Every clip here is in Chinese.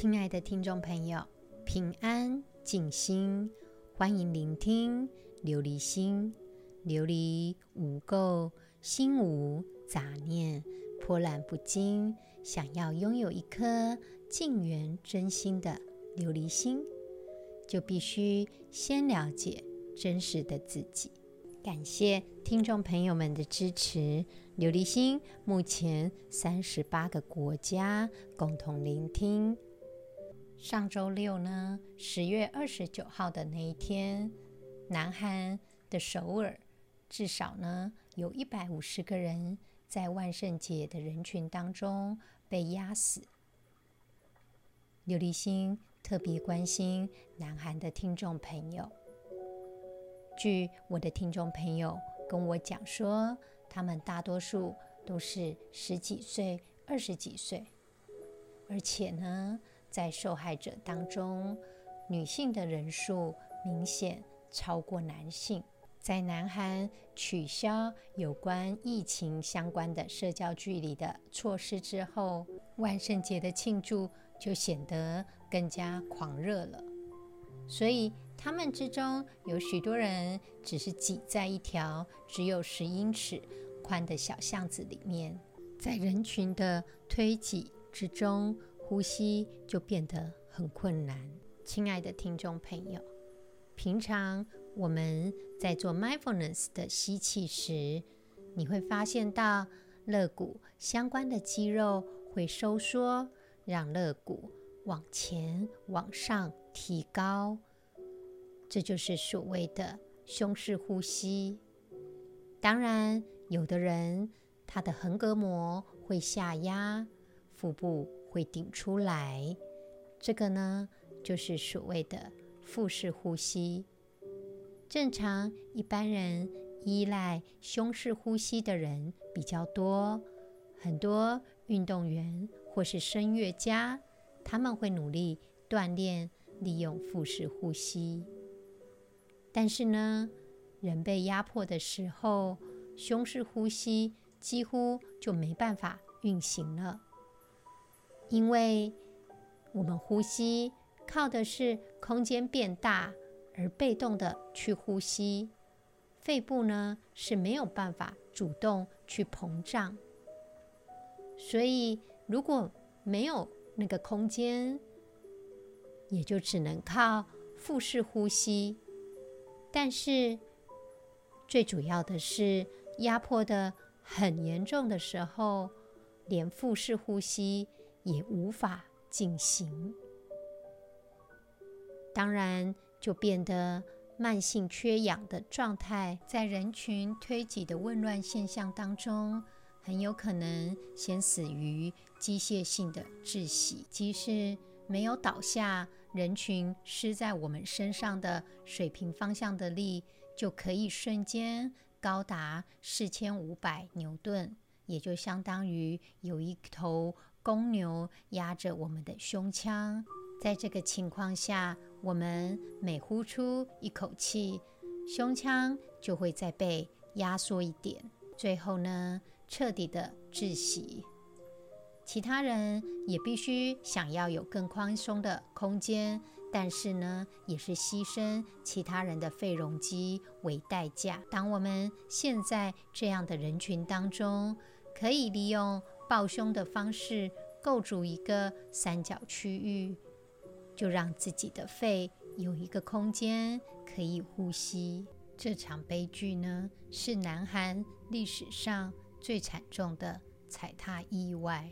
亲爱的听众朋友，平安静心，欢迎聆听琉璃心。琉璃无垢，心无杂念，波澜不惊。想要拥有一颗净圆真心的琉璃心，就必须先了解真实的自己。感谢听众朋友们的支持。琉璃心目前三十八个国家共同聆听。上周六呢，十月二十九号的那一天，南韩的首尔至少呢有一百五十个人在万圣节的人群当中被压死。刘立新特别关心南韩的听众朋友。据我的听众朋友跟我讲说，他们大多数都是十几岁、二十几岁，而且呢。在受害者当中，女性的人数明显超过男性。在南韩取消有关疫情相关的社交距离的措施之后，万圣节的庆祝就显得更加狂热了。所以，他们之中有许多人只是挤在一条只有十英尺宽的小巷子里面，在人群的推挤之中。呼吸就变得很困难。亲爱的听众朋友，平常我们在做 mindfulness 的吸气时，你会发现到肋骨相关的肌肉会收缩，让肋骨往前往上提高。这就是所谓的胸式呼吸。当然，有的人他的横膈膜会下压，腹部。会顶出来，这个呢，就是所谓的腹式呼吸。正常一般人依赖胸式呼吸的人比较多，很多运动员或是声乐家，他们会努力锻炼利用腹式呼吸。但是呢，人被压迫的时候，胸式呼吸几乎就没办法运行了。因为我们呼吸靠的是空间变大，而被动的去呼吸，肺部呢是没有办法主动去膨胀，所以如果没有那个空间，也就只能靠腹式呼吸。但是最主要的是压迫得很严重的时候，连腹式呼吸。也无法进行，当然就变得慢性缺氧的状态，在人群推挤的混乱现象当中，很有可能先死于机械性的窒息。即使没有倒下，人群施在我们身上的水平方向的力，就可以瞬间高达四千五百牛顿，也就相当于有一头。公牛压着我们的胸腔，在这个情况下，我们每呼出一口气，胸腔就会再被压缩一点，最后呢，彻底的窒息。其他人也必须想要有更宽松的空间，但是呢，也是牺牲其他人的肺容积为代价。当我们现在这样的人群当中，可以利用。抱胸的方式构筑一个三角区域，就让自己的肺有一个空间可以呼吸。这场悲剧呢，是南韩历史上最惨重的踩踏意外。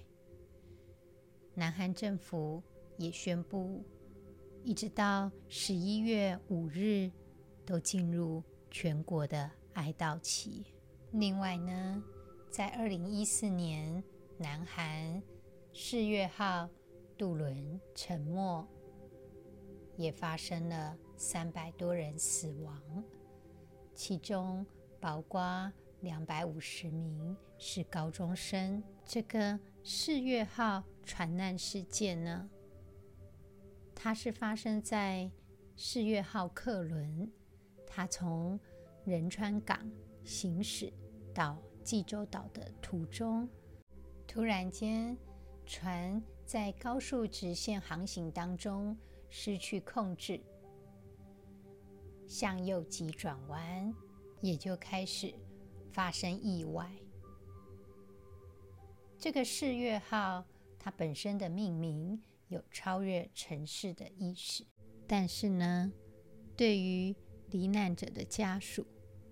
南韩政府也宣布，一直到十一月五日都进入全国的哀悼期。另外呢，在二零一四年。南韩世越号渡轮沉没，也发生了三百多人死亡，其中包括两百五十名是高中生。这个世越号船难事件呢，它是发生在世越号客轮，它从仁川港行驶到济州岛的途中。突然间，船在高速直线航行当中失去控制，向右急转弯，也就开始发生意外。这个世越号，它本身的命名有超越尘世的意识，但是呢，对于罹难者的家属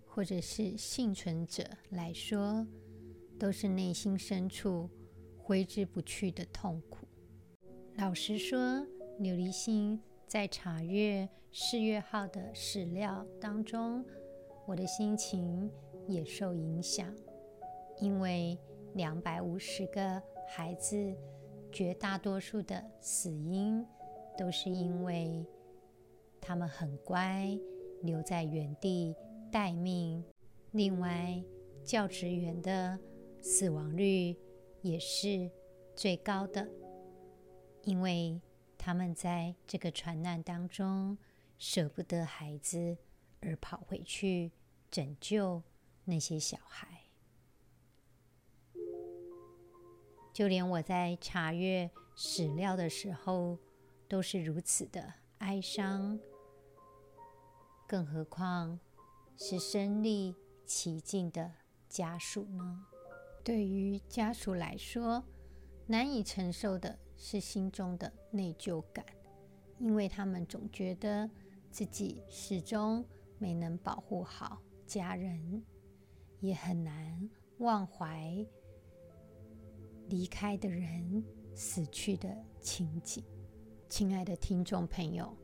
或者是幸存者来说，都是内心深处挥之不去的痛苦。老实说，琉璃心在查阅世越号的史料当中，我的心情也受影响，因为两百五十个孩子，绝大多数的死因都是因为他们很乖，留在原地待命。另外，教职员的死亡率也是最高的。因为他们在这个船难当中舍不得孩子，而跑回去拯救那些小孩。就连我在查阅史料的时候，都是如此的哀伤，更何况是身历其境的家属呢？对于家属来说，难以承受的。是心中的内疚感，因为他们总觉得自己始终没能保护好家人，也很难忘怀离开的人死去的情景。亲爱的听众朋友，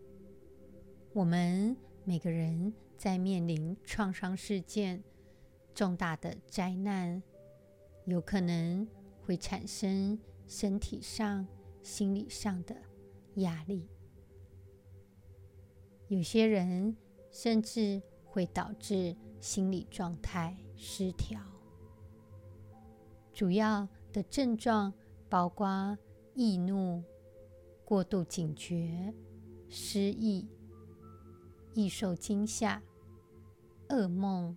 我们每个人在面临创伤事件、重大的灾难，有可能会产生身体上。心理上的压力，有些人甚至会导致心理状态失调。主要的症状包括易怒、过度警觉、失忆、易受惊吓、噩梦，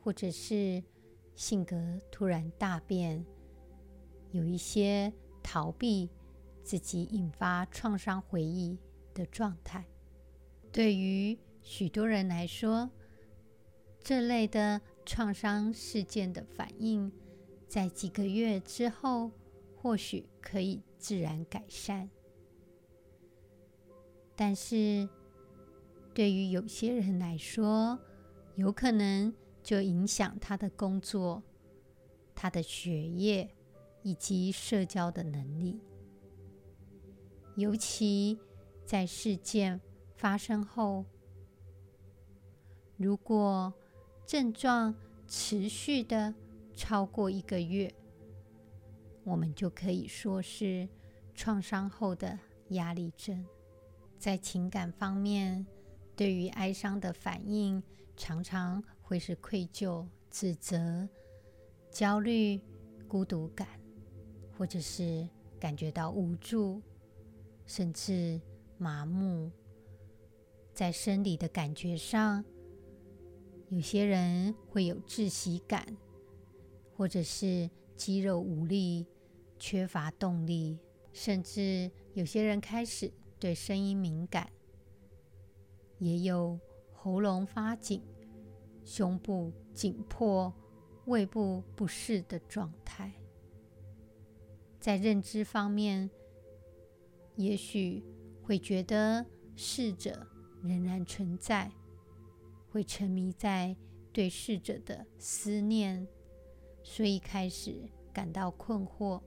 或者是性格突然大变，有一些逃避。自己引发创伤回忆的状态，对于许多人来说，这类的创伤事件的反应，在几个月之后，或许可以自然改善。但是，对于有些人来说，有可能就影响他的工作、他的学业以及社交的能力。尤其在事件发生后，如果症状持续的超过一个月，我们就可以说是创伤后的压力症。在情感方面，对于哀伤的反应，常常会是愧疚、自责、焦虑、孤独感，或者是感觉到无助。甚至麻木，在生理的感觉上，有些人会有窒息感，或者是肌肉无力、缺乏动力，甚至有些人开始对声音敏感，也有喉咙发紧、胸部紧迫、胃部不适的状态。在认知方面，也许会觉得逝者仍然存在，会沉迷在对逝者的思念，所以开始感到困惑，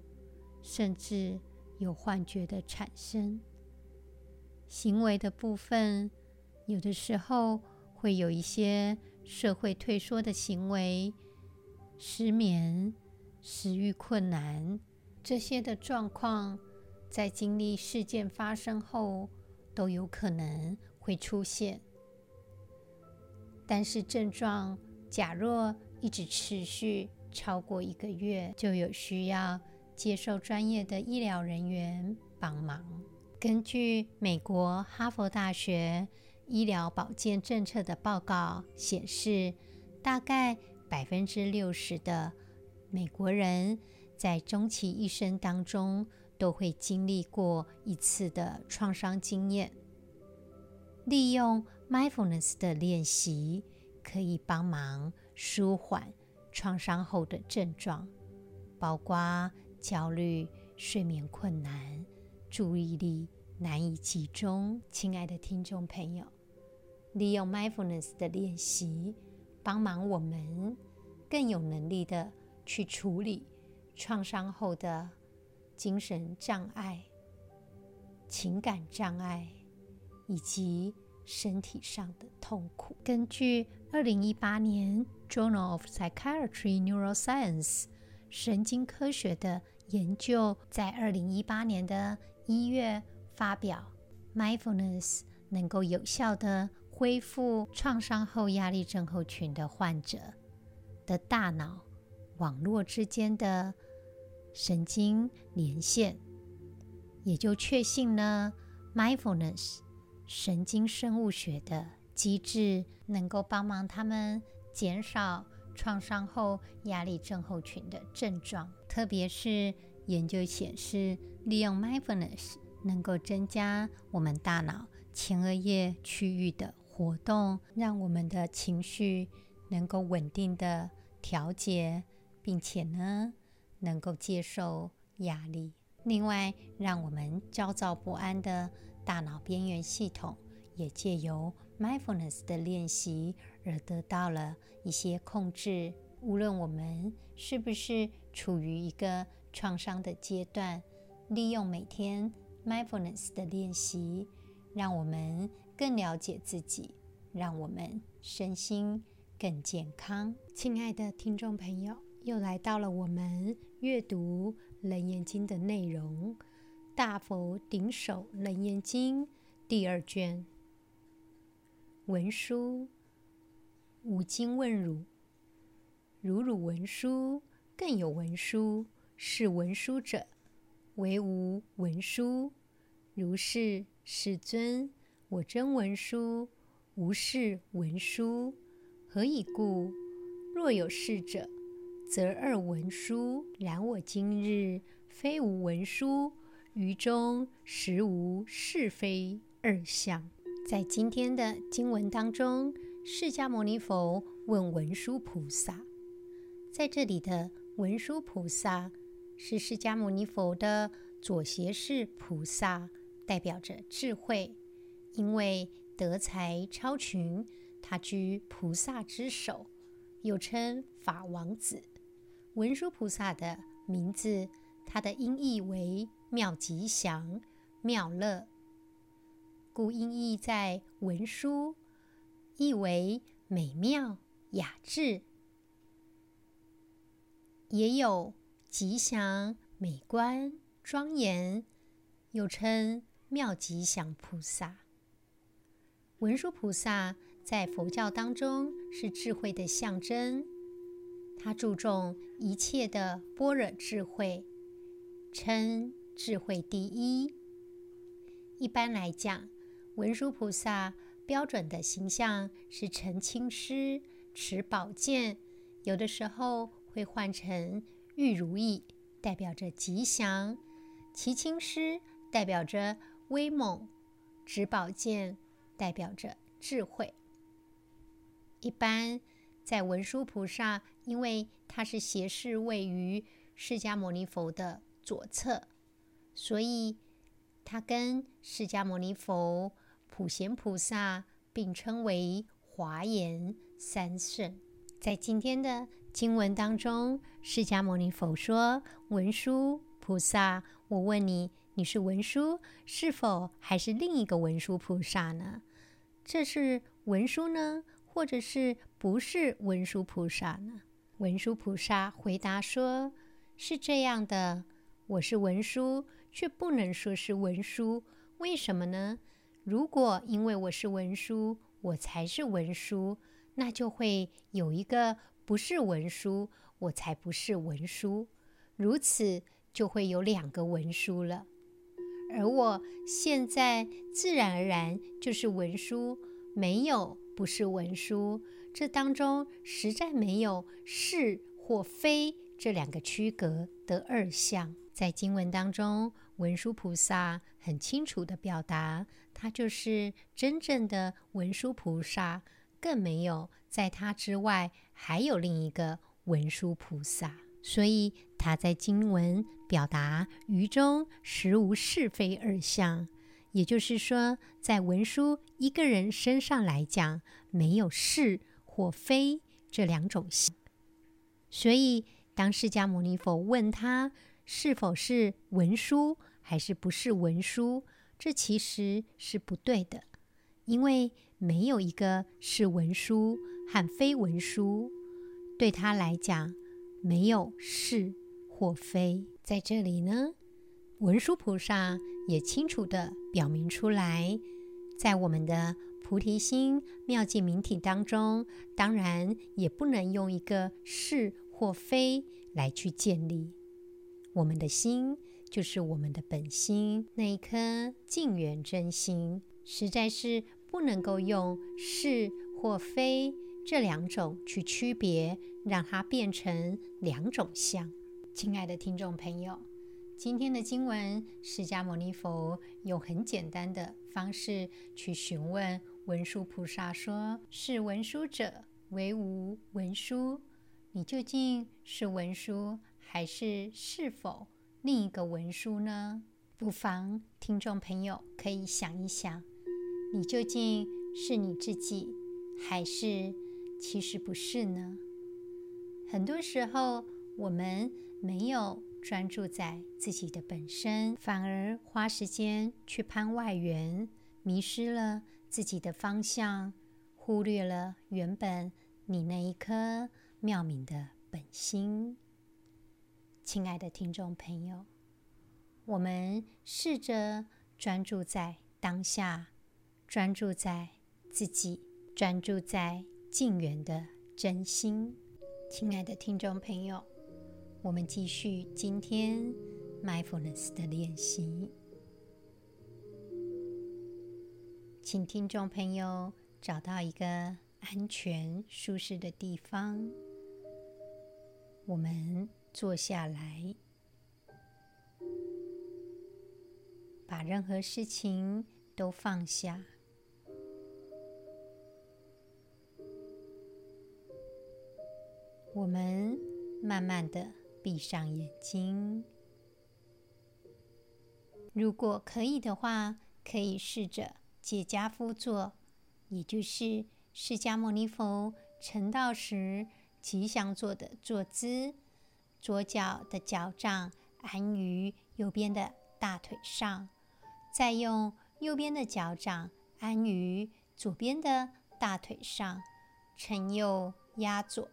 甚至有幻觉的产生。行为的部分，有的时候会有一些社会退缩的行为，失眠、食欲困难这些的状况。在经历事件发生后，都有可能会出现。但是症状假若一直持续超过一个月，就有需要接受专业的医疗人员帮忙。根据美国哈佛大学医疗保健政策的报告显示，大概百分之六十的美国人在终其一生当中，都会经历过一次的创伤经验。利用 mindfulness 的练习，可以帮忙舒缓创伤后的症状，包括焦虑、睡眠困难、注意力难以集中。亲爱的听众朋友，利用 mindfulness 的练习，帮忙我们更有能力的去处理创伤后的精神障碍、情感障碍以及身体上的痛苦。根据二零一八年《Journal of Psychiatry Neuroscience》神经科学的研究，在二零一八年的一月发表，Mindfulness 能够有效地恢复创伤后压力症候群的患者的大脑网络之间的神经连线，也就确信了 Mindfulness 神经生物学的机制能够帮忙他们减少创伤后压力症候群的症状，特别是研究显示，利用 Mindfulness 能够增加我们大脑前额叶区域的活动，让我们的情绪能够稳定的调节，并且呢，能够接受压力。另外，让我们焦躁不安的大脑边缘系统也借由 mindfulness 的练习而得到了一些控制。无论我们是不是处于一个创伤的阶段，利用每天 mindfulness 的练习，让我们更了解自己，让我们身心更健康。亲爱的听众朋友，又来到了我们阅读《楞严经》的内容，《大佛顶首楞严经》第二卷。文殊，吾今问汝：汝汝文书，更有文书，是文书者，为无闻书。如是，世尊，我真文殊，无是文殊。何以故？若有是者。则二文殊，然我今日非无文殊，于中实无是非二相。在今天的经文当中，释迦牟尼佛问文殊菩萨，在这里的文殊菩萨是释迦牟尼佛的左胁侍菩萨，代表着智慧，因为德才超群，他居菩萨之首，又称法王子。文殊菩萨的名字，它的音译为妙吉祥、妙乐，故音译在文殊，意为美妙雅致，也有吉祥、美观、庄严，又称妙吉祥菩萨。文殊菩萨在佛教当中是智慧的象征。他注重一切的般若智慧，称智慧第一。一般来讲，文殊菩萨标准的形象是呈青狮，持宝剑，有的时候会换成玉如意，代表着吉祥；骑青狮代表着威猛，执宝剑代表着智慧。一般。在文殊菩萨，因为他是斜视位于释迦牟尼佛的左侧，所以他跟释迦牟尼佛、普贤菩萨并称为华严三圣。在今天的经文当中，释迦牟尼佛说：“文殊菩萨，我问你，你是文殊，是否还是另一个文殊菩萨呢？这是文殊呢？”或者是不是文殊菩萨呢？文殊菩萨回答说：“是这样的，我是文殊，却不能说是文殊。为什么呢？如果因为我是文殊，我才是文殊，那就会有一个不是文殊，我才不是文殊，如此就会有两个文殊了。而我现在自然而然就是文殊，没有。”不是文殊，这当中实在没有是或非这两个区隔的二相。在经文当中，文殊菩萨很清楚的表达，他就是真正的文殊菩萨，更没有在他之外还有另一个文殊菩萨。所以他在经文表达于中实无是非二相，也就是说，在文殊一个人身上来讲，没有是或非这两种性。所以当释迦牟尼佛问他，是否是文殊，还是不是文殊？这其实是不对的，因为没有一个是文殊和非文殊，对他来讲，没有是或非。在这里呢，文殊菩萨也清楚地表明出来，在我们的菩提心妙净明体当中，当然也不能用一个是或非来去建立。我们的心就是我们的本心，那一颗净圆真心，实在是不能够用是或非这两种去区别，让它变成两种相。亲爱的听众朋友，今天的经文，释迦牟尼佛用很简单的方式去询问文殊菩萨说：“是文殊者，为无文殊，你究竟是文殊？”还是是否另一个文殊呢？不妨听众朋友可以想一想，你究竟是你自己，还是其实不是呢？很多时候，我们没有专注在自己的本身，反而花时间去攀外援，迷失了自己的方向，忽略了原本你那一颗妙明的本心。亲爱的听众朋友，我们试着专注在当下，专注在自己，专注在净圆的真心。亲爱的听众朋友，我们继续今天 mindfulness 的练习，请听众朋友找到一个安全、舒适的地方，我们。坐下来，把任何事情都放下。我们慢慢的闭上眼睛。如果可以的话，可以试着结跏趺坐，也就是释迦牟尼佛成道时吉祥坐的坐姿。左脚的脚掌安于右边的大腿上，再用右边的脚掌安于左边的大腿上，承右压左。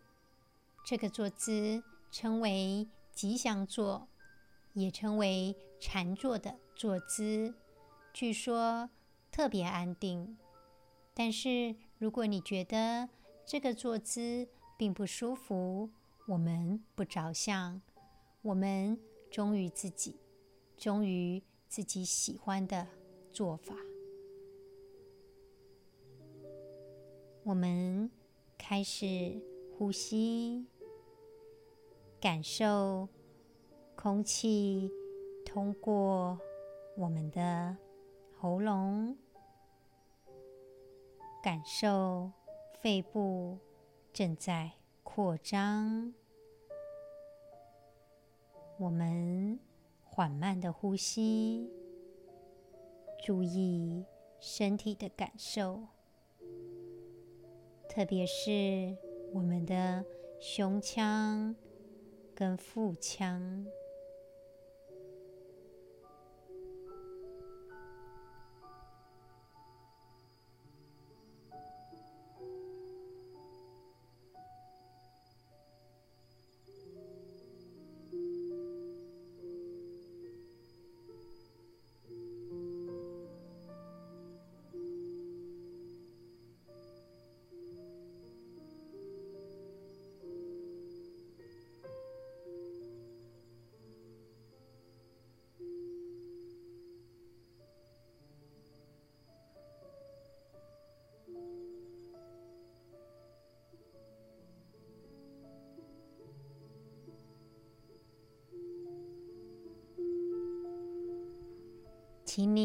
这个坐姿称为吉祥坐，也称为禅坐的坐姿。据说特别安定。但是如果你觉得这个坐姿并不舒服，我们不着相，我们忠于自己，忠于自己喜欢的做法。我们开始呼吸，感受空气通过我们的喉咙，感受肺部正在扩张，我们缓慢的呼吸，注意身体的感受，特别是我们的胸腔跟腹腔。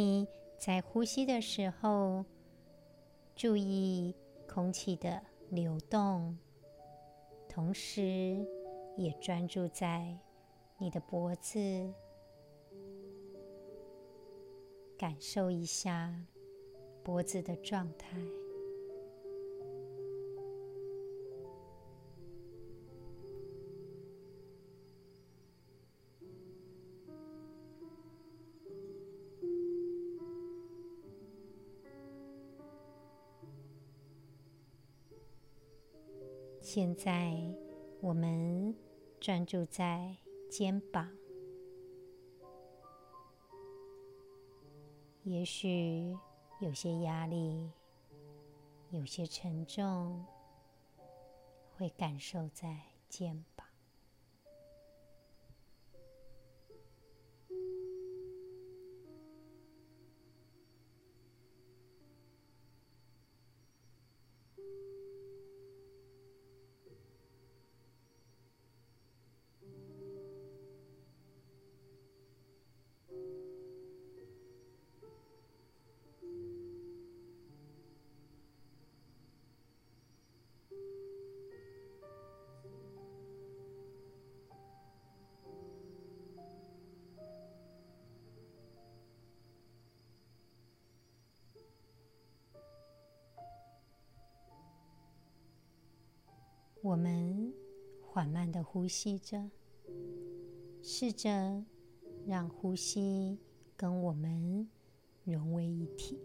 你在呼吸的时候注意空气的流动，同时也专注在你的脖子，感受一下脖子的状态。现在我们专注在肩膀，也许有些压力，有些沉重，会感受在肩膀。我们缓慢的呼吸着，试着让呼吸跟我们融为一体。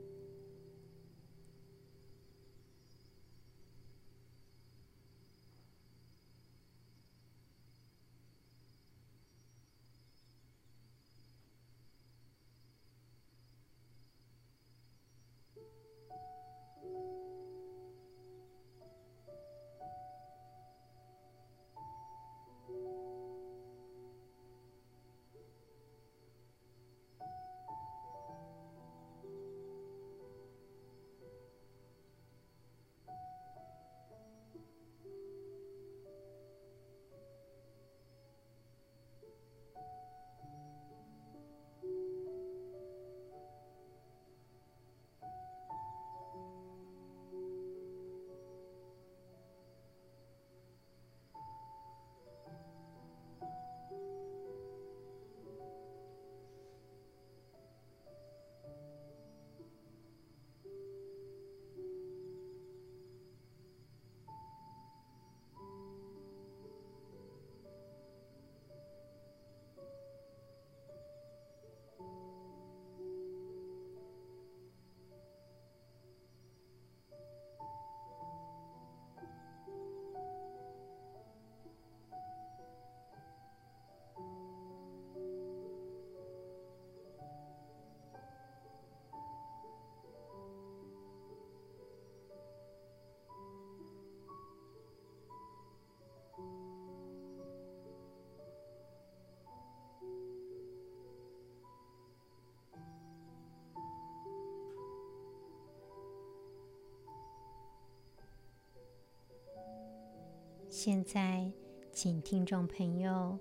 现在，请听众朋友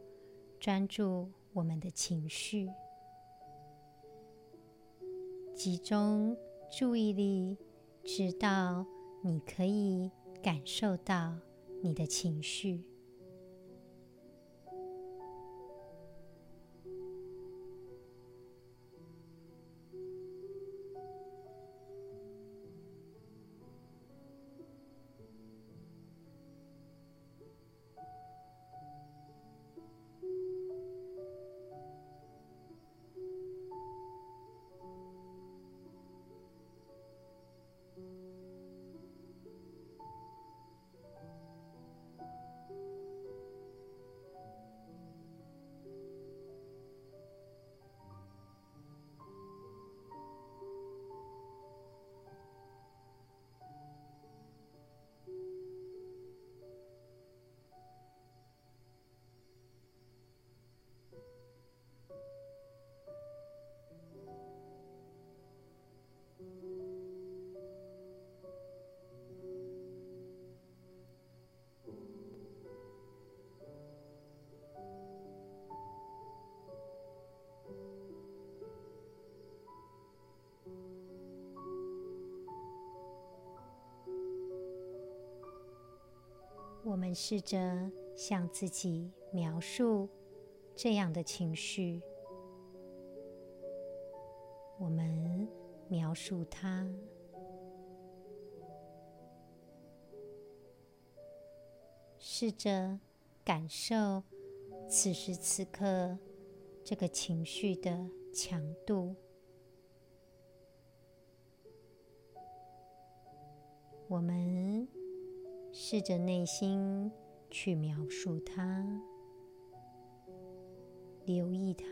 专注我们的情绪，集中注意力，直到你可以感受到你的情绪。试着向自己描述这样的情绪，我们描述它，试着感受此时此刻这个情绪的强度。我们试着内心去描述它，留意它。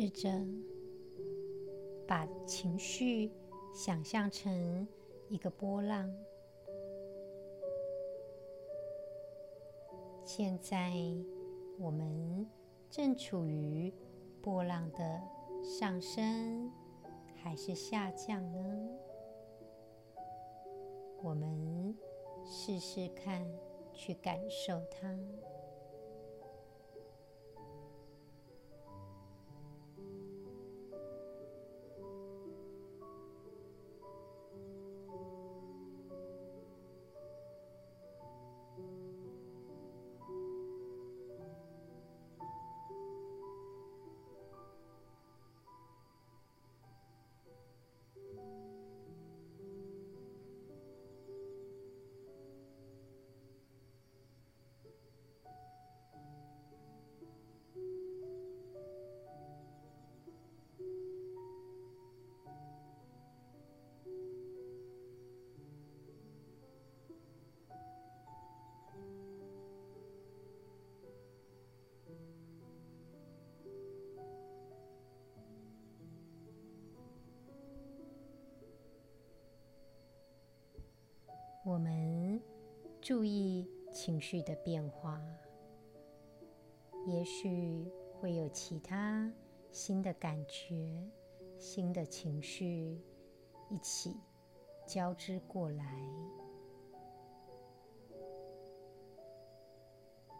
试着把情绪想象成一个波浪。现在我们正处于波浪的上升还是下降呢？我们试试看，去感受它。我们注意情绪的变化，也许会有其他新的感觉、新的情绪一起交织过来。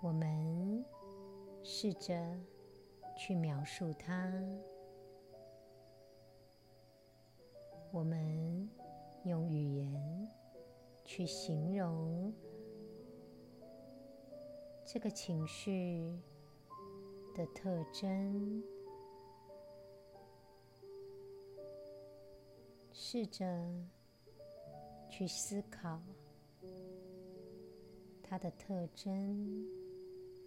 我们试着去描述它，我们用语言。去形容这个情绪的特征，试着去思考它的特征、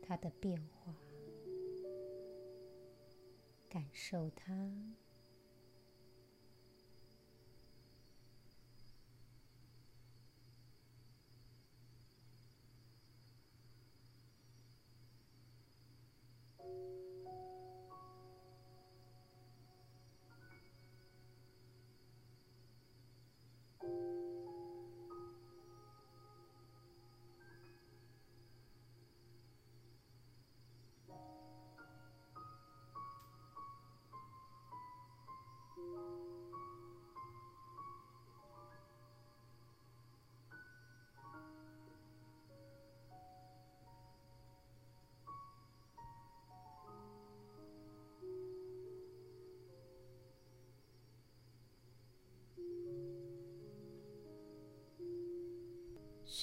它的变化，感受它。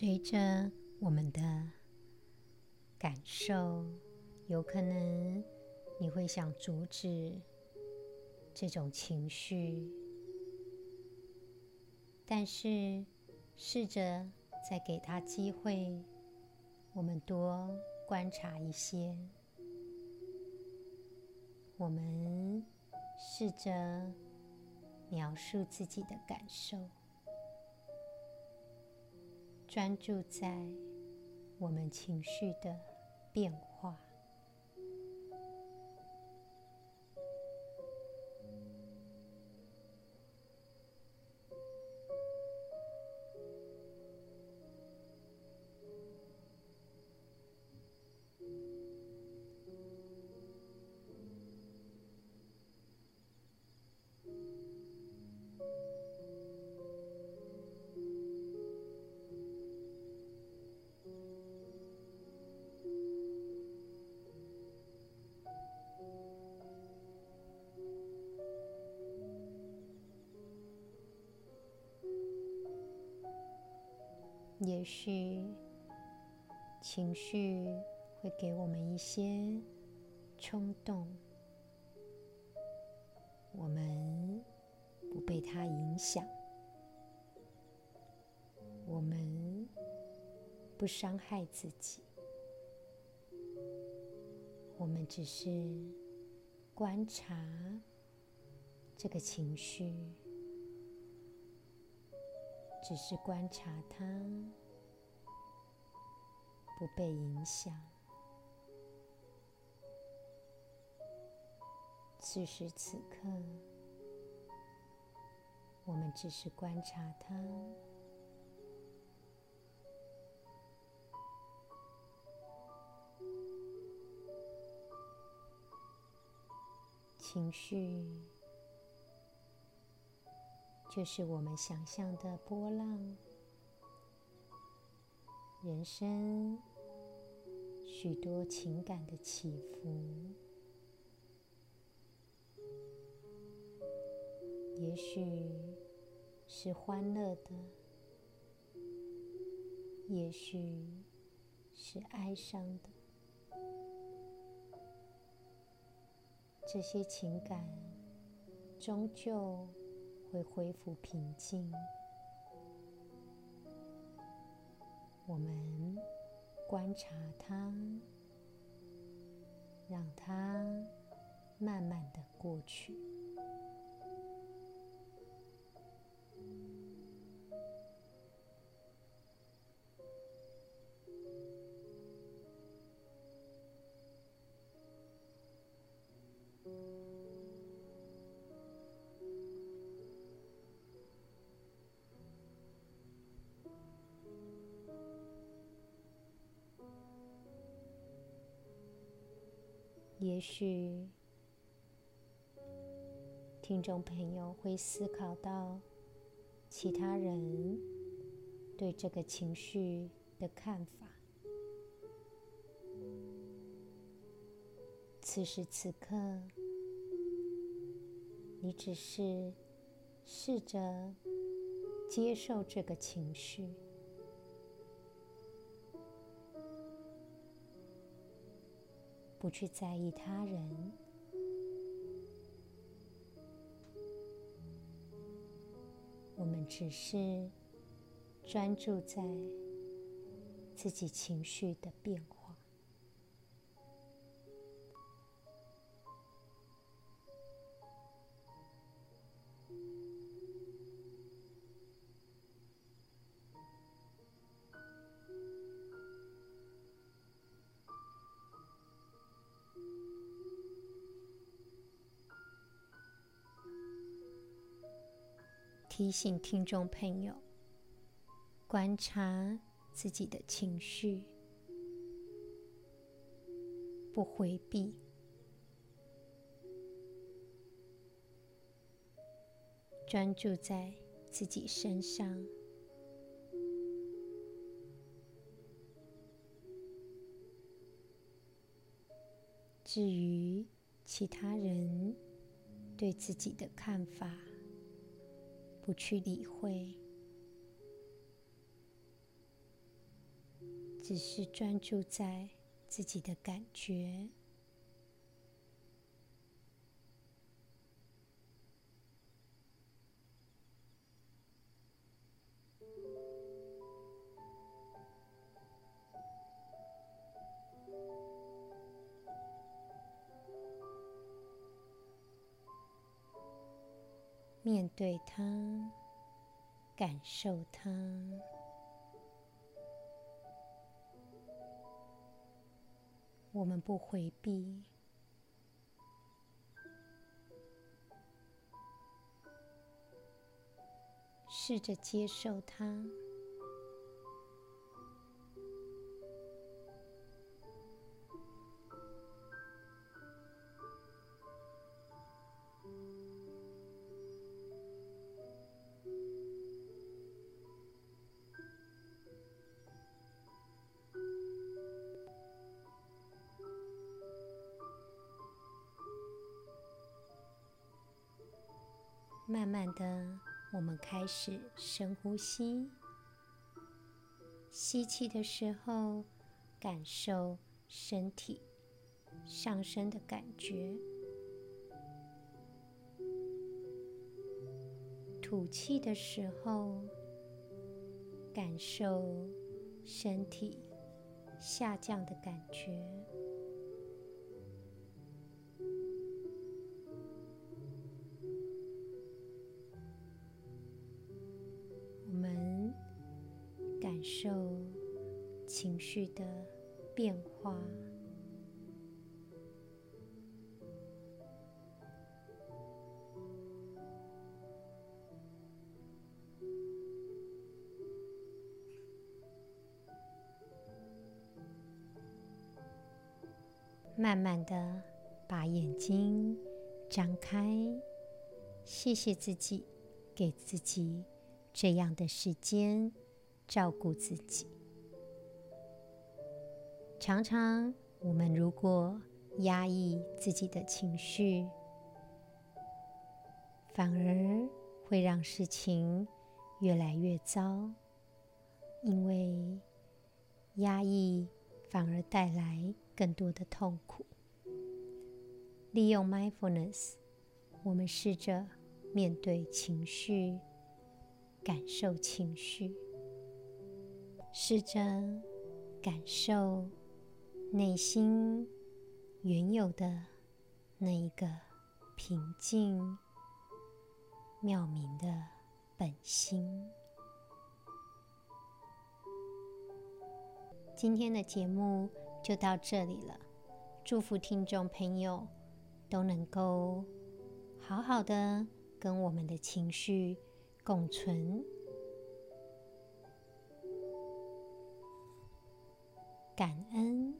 随着我们的感受，有可能你会想阻止这种情绪，但是试着再给他机会，我们多观察一些，我们试着描述自己的感受。专注在我们情绪的变化。也许情绪会给我们一些冲动，我们不被它影响，我们不伤害自己，我们只是观察这个情绪。只是观察它，不被影响。此时此刻，我们只是观察它，情绪。就是我们想象的波浪，人生许多情感的起伏，也许是欢乐的，也许是哀伤的，这些情感终究。会恢复平静。我们观察它，让它慢慢的过去。许听众朋友会思考到其他人对这个情绪的看法。此时此刻，你只是试着接受这个情绪。不去在意他人，我们只是专注在自己情绪的变化。提醒听众朋友，观察自己的情绪，不回避，专注在自己身上。至于其他人对自己的看法，不去理会，只是专注在自己的感觉，面对它，感受它。我们不回避，试着接受它。慢慢的，我们开始深呼吸，吸气的时候，感受身体上升的感觉；吐气的时候，感受身体下降的感觉。的变化，慢慢的把眼睛张开，谢谢自己，给自己这样的时间。照顾自己。常常，我们如果压抑自己的情绪，反而会让事情越来越糟。因为压抑反而带来更多的痛苦。利用 mindfulness，我们试着面对情绪，感受情绪。试着感受内心原有的那一个平静、妙明的本心。今天的节目就到这里了，祝福听众朋友都能够好好的跟我们的情绪共存。感恩。